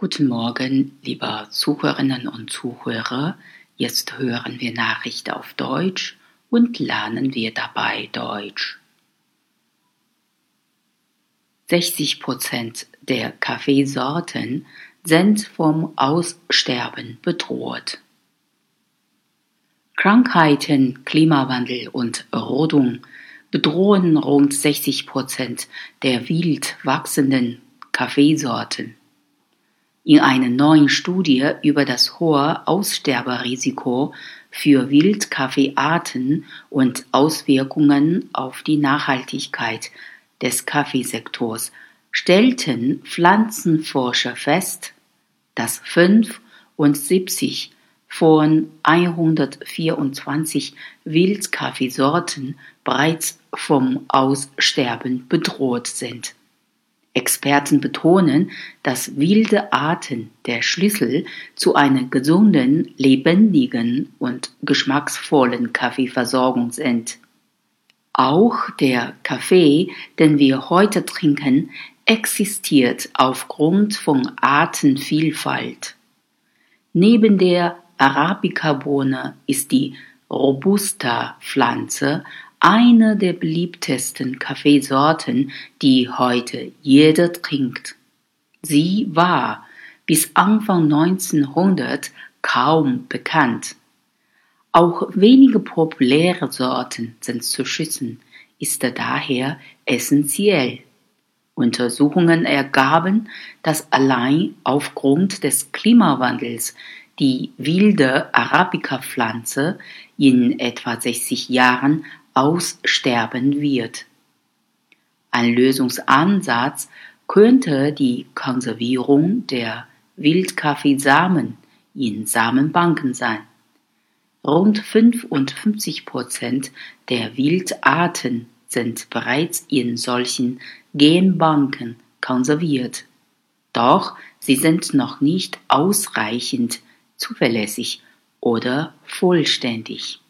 Guten Morgen, liebe Zuhörerinnen und Zuhörer. Jetzt hören wir Nachrichten auf Deutsch und lernen wir dabei Deutsch. 60 Prozent der Kaffeesorten sind vom Aussterben bedroht. Krankheiten, Klimawandel und Rodung bedrohen rund 60 Prozent der wild wachsenden Kaffeesorten. In einer neuen Studie über das hohe Aussterberisiko für Wildkaffeearten und Auswirkungen auf die Nachhaltigkeit des Kaffeesektors stellten Pflanzenforscher fest, dass 75 von 124 Wildkaffeesorten bereits vom Aussterben bedroht sind. Experten betonen, dass wilde Arten der Schlüssel zu einer gesunden, lebendigen und geschmacksvollen Kaffeeversorgung sind. Auch der Kaffee, den wir heute trinken, existiert aufgrund von Artenvielfalt. Neben der Arabica-Bohne ist die Robusta-Pflanze eine der beliebtesten Kaffeesorten, die heute jeder trinkt. Sie war bis Anfang 1900 kaum bekannt. Auch wenige populäre Sorten sind zu schützen, ist daher essentiell. Untersuchungen ergaben, dass allein aufgrund des Klimawandels die wilde Arabica-Pflanze in etwa 60 Jahren aussterben wird. Ein Lösungsansatz könnte die Konservierung der Wildkaffeesamen in Samenbanken sein. Rund 55 Prozent der Wildarten sind bereits in solchen Genbanken konserviert. Doch sie sind noch nicht ausreichend zuverlässig oder vollständig.